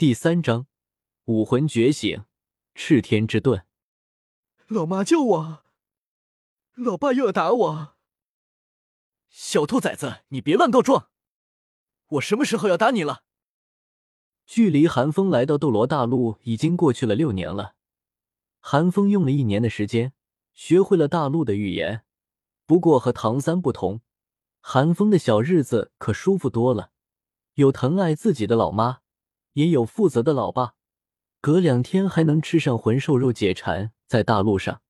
第三章，武魂觉醒，赤天之盾。老妈救我！老爸又要打我！小兔崽子，你别乱告状！我什么时候要打你了？距离韩风来到斗罗大陆已经过去了六年了。韩风用了一年的时间，学会了大陆的语言。不过和唐三不同，韩风的小日子可舒服多了，有疼爱自己的老妈。也有负责的老爸，隔两天还能吃上魂兽肉解馋。在大陆上，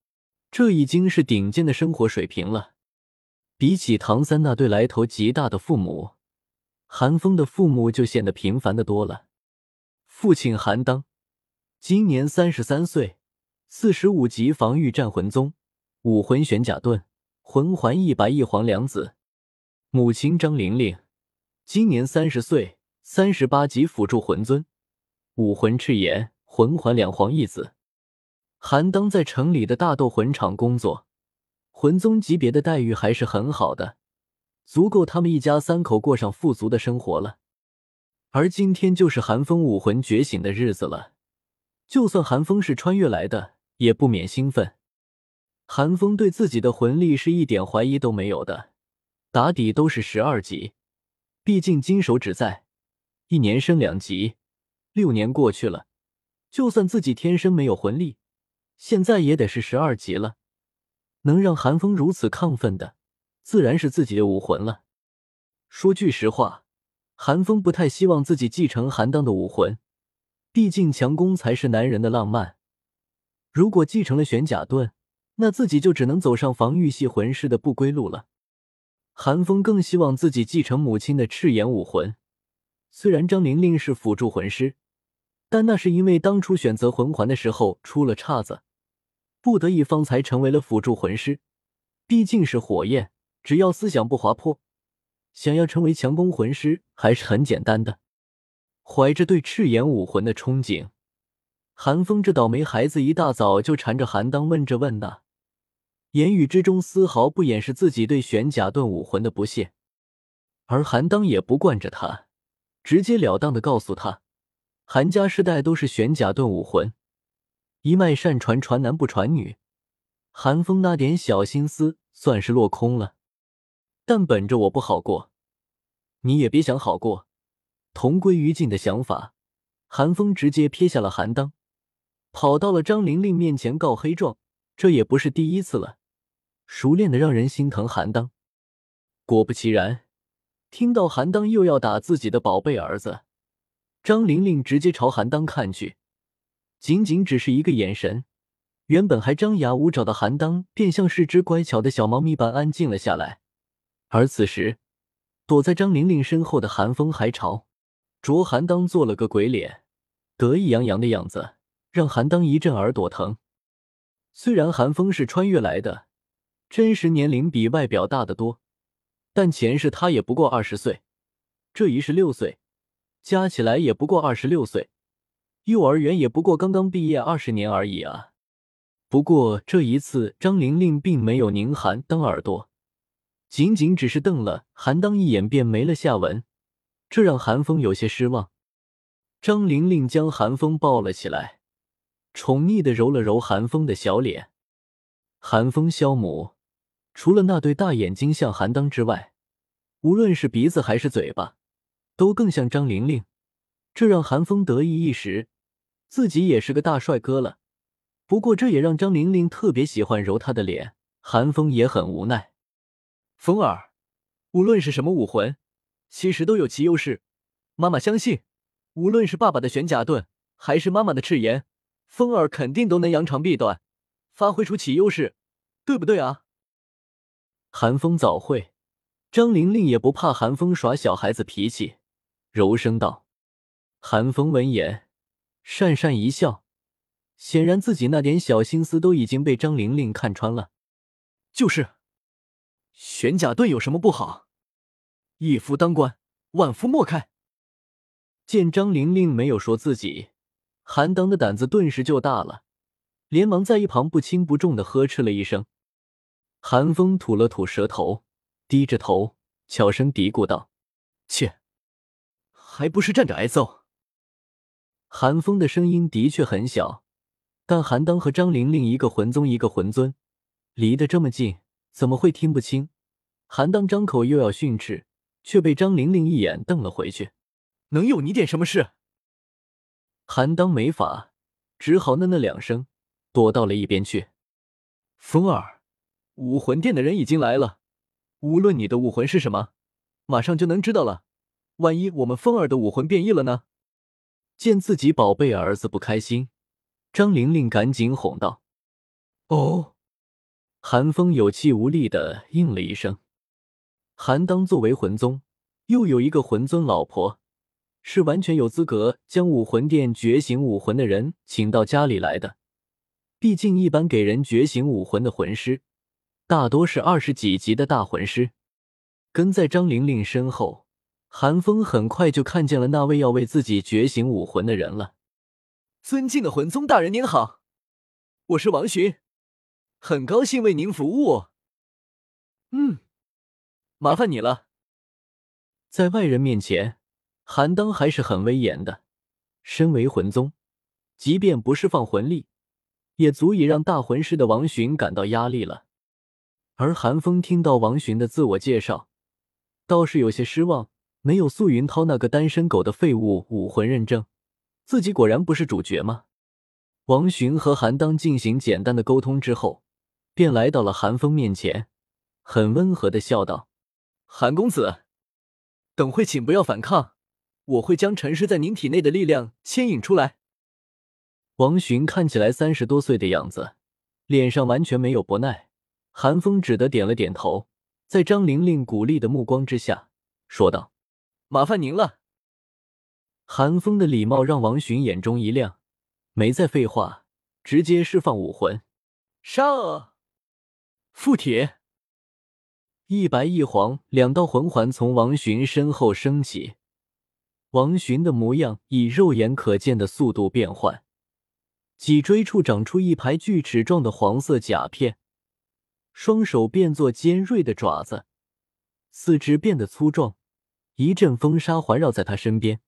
这已经是顶尖的生活水平了。比起唐三那对来头极大的父母，韩风的父母就显得平凡的多了。父亲韩当，今年三十三岁，四十五级防御战魂宗，武魂玄甲盾，魂环一白一黄两紫。母亲张玲玲，今年三十岁。三十八级辅助魂尊，武魂赤炎，魂环两黄一紫。韩当在城里的大斗魂场工作，魂宗级别的待遇还是很好的，足够他们一家三口过上富足的生活了。而今天就是寒风武魂觉醒的日子了，就算寒风是穿越来的，也不免兴奋。寒风对自己的魂力是一点怀疑都没有的，打底都是十二级，毕竟金手指在。一年升两级，六年过去了，就算自己天生没有魂力，现在也得是十二级了。能让韩风如此亢奋的，自然是自己的武魂了。说句实话，韩风不太希望自己继承韩当的武魂，毕竟强攻才是男人的浪漫。如果继承了玄甲盾，那自己就只能走上防御系魂师的不归路了。韩风更希望自己继承母亲的赤炎武魂。虽然张玲玲是辅助魂师，但那是因为当初选择魂环的时候出了岔子，不得已方才成为了辅助魂师。毕竟是火焰，只要思想不滑坡，想要成为强攻魂师还是很简单的。怀着对赤炎武魂的憧憬，韩风这倒霉孩子一大早就缠着韩当问这问那，言语之中丝毫不掩饰自己对玄甲盾武魂的不屑，而韩当也不惯着他。直截了当的告诉他，韩家世代都是玄甲盾武魂，一脉善传，传男不传女。韩风那点小心思算是落空了，但本着我不好过，你也别想好过，同归于尽的想法，韩风直接撇下了韩当，跑到了张玲玲面前告黑状。这也不是第一次了，熟练的让人心疼。韩当，果不其然。听到韩当又要打自己的宝贝儿子，张玲玲直接朝韩当看去，仅仅只是一个眼神，原本还张牙舞爪的韩当便像是只乖巧的小猫咪般安静了下来。而此时，躲在张玲玲身后的韩风还朝卓韩当做了个鬼脸，得意洋洋的样子让韩当一阵耳朵疼。虽然韩风是穿越来的，真实年龄比外表大得多。但前世他也不过二十岁，这一世六岁，加起来也不过二十六岁，幼儿园也不过刚刚毕业二十年而已啊！不过这一次张玲玲并没有宁寒当耳朵，仅仅只是瞪了韩当一眼便没了下文，这让韩风有些失望。张玲玲将韩风抱了起来，宠溺的揉了揉韩风的小脸，韩风萧母。除了那对大眼睛像韩当之外，无论是鼻子还是嘴巴，都更像张玲玲，这让韩风得意一时，自己也是个大帅哥了。不过这也让张玲玲特别喜欢揉他的脸，韩风也很无奈。风儿，无论是什么武魂，其实都有其优势。妈妈相信，无论是爸爸的玄甲盾，还是妈妈的赤炎，风儿肯定都能扬长避短，发挥出其优势，对不对啊？寒风早会，张玲玲也不怕韩风耍小孩子脾气，柔声道：“韩风闻言，讪讪一笑，显然自己那点小心思都已经被张玲玲看穿了。就是，玄甲盾有什么不好？一夫当关，万夫莫开。”见张玲玲没有说自己，韩当的胆子顿时就大了，连忙在一旁不轻不重的呵斥了一声。寒风吐了吐舌头，低着头，悄声嘀咕道：“切，还不是站着挨揍。”韩风的声音的确很小，但韩当和张玲玲一个魂宗一个魂尊，离得这么近，怎么会听不清？韩当张口又要训斥，却被张玲玲一眼瞪了回去。能有你点什么事？韩当没法，只好嫩嫩两声，躲到了一边去。风儿，武魂殿的人已经来了，无论你的武魂是什么，马上就能知道了。万一我们风儿的武魂变异了呢？见自己宝贝儿子不开心，张玲玲赶紧哄道：“哦。”韩风有气无力的应了一声。韩当作为魂宗，又有一个魂尊老婆。是完全有资格将武魂殿觉醒武魂的人请到家里来的。毕竟，一般给人觉醒武魂的魂师，大多是二十几级的大魂师。跟在张玲玲身后，韩风很快就看见了那位要为自己觉醒武魂的人了。尊敬的魂宗大人您好，我是王寻，很高兴为您服务。嗯，麻烦你了。在外人面前。韩当还是很威严的，身为魂宗，即便不释放魂力，也足以让大魂师的王寻感到压力了。而韩风听到王寻的自我介绍，倒是有些失望，没有素云涛那个单身狗的废物武魂认证，自己果然不是主角吗？王寻和韩当进行简单的沟通之后，便来到了韩风面前，很温和的笑道：“韩公子，等会请不要反抗。”我会将沉尸在您体内的力量牵引出来。王寻看起来三十多岁的样子，脸上完全没有不耐。韩风只得点了点头，在张玲玲鼓励的目光之下，说道：“麻烦您了。”韩风的礼貌让王寻眼中一亮，没再废话，直接释放武魂。上，附体。一白一黄两道魂环从王寻身后升起。王寻的模样以肉眼可见的速度变换，脊椎处长出一排锯齿状的黄色甲片，双手变作尖锐的爪子，四肢变得粗壮，一阵风沙环绕在他身边。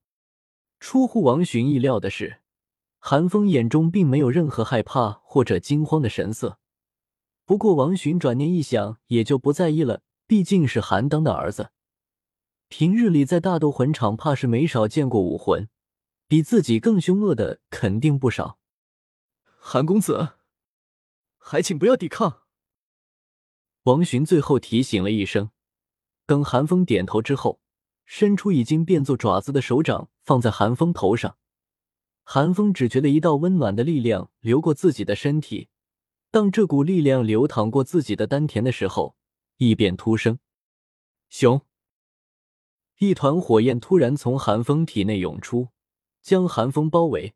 出乎王寻意料的是，韩风眼中并没有任何害怕或者惊慌的神色。不过王寻转念一想，也就不在意了，毕竟是韩当的儿子。平日里在大斗魂场，怕是没少见过武魂，比自己更凶恶的肯定不少。韩公子，还请不要抵抗。王寻最后提醒了一声。等寒风点头之后，伸出已经变作爪子的手掌放在寒风头上。寒风只觉得一道温暖的力量流过自己的身体。当这股力量流淌过自己的丹田的时候，异变突生，熊。一团火焰突然从寒风体内涌出，将寒风包围。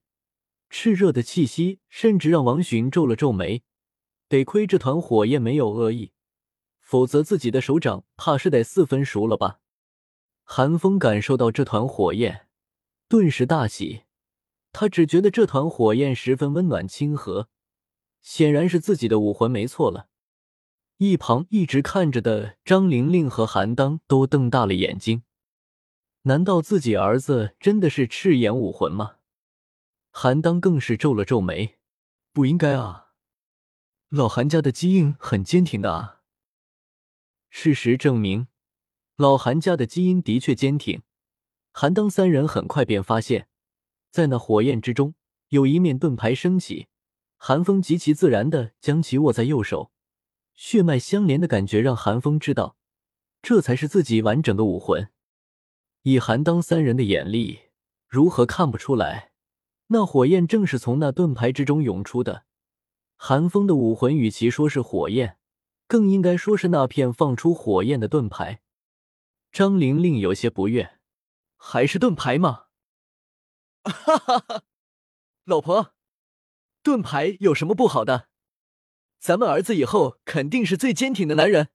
炽热的气息甚至让王寻皱了皱眉。得亏这团火焰没有恶意，否则自己的手掌怕是得四分熟了吧。寒风感受到这团火焰，顿时大喜。他只觉得这团火焰十分温暖亲和，显然是自己的武魂没错了。一旁一直看着的张玲玲和韩当都瞪大了眼睛。难道自己儿子真的是赤炎武魂吗？韩当更是皱了皱眉，不应该啊，老韩家的基因很坚挺的啊。事实证明，老韩家的基因的确坚挺。韩当三人很快便发现，在那火焰之中有一面盾牌升起，韩风极其自然的将其握在右手，血脉相连的感觉让韩风知道，这才是自己完整的武魂。以韩当三人的眼力，如何看不出来？那火焰正是从那盾牌之中涌出的。韩风的武魂与其说是火焰，更应该说是那片放出火焰的盾牌。张玲玲有些不悦：“还是盾牌吗？” 哈哈哈，老婆，盾牌有什么不好的？咱们儿子以后肯定是最坚挺的男人。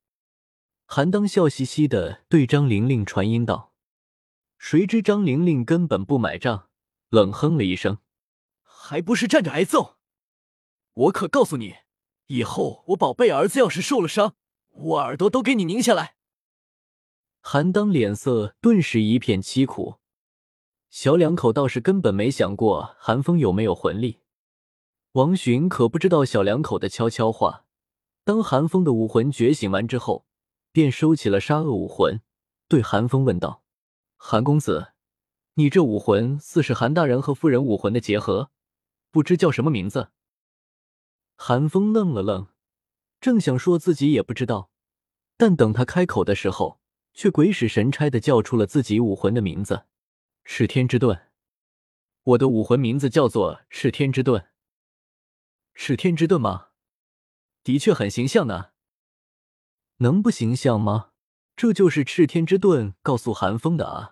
韩当笑嘻嘻的对张玲玲传音道。谁知张玲玲根本不买账，冷哼了一声：“还不是站着挨揍！我可告诉你，以后我宝贝儿子要是受了伤，我耳朵都给你拧下来！”韩当脸色顿时一片凄苦。小两口倒是根本没想过韩风有没有魂力。王寻可不知道小两口的悄悄话。当韩风的武魂觉醒完之后，便收起了杀恶武魂，对韩风问道：“韩公子，你这武魂似是韩大人和夫人武魂的结合，不知叫什么名字？”韩风愣了愣，正想说自己也不知道，但等他开口的时候，却鬼使神差的叫出了自己武魂的名字。赤天之盾，我的武魂名字叫做赤天之盾。赤天之盾吗？的确很形象呢。能不形象吗？这就是赤天之盾告诉韩风的啊。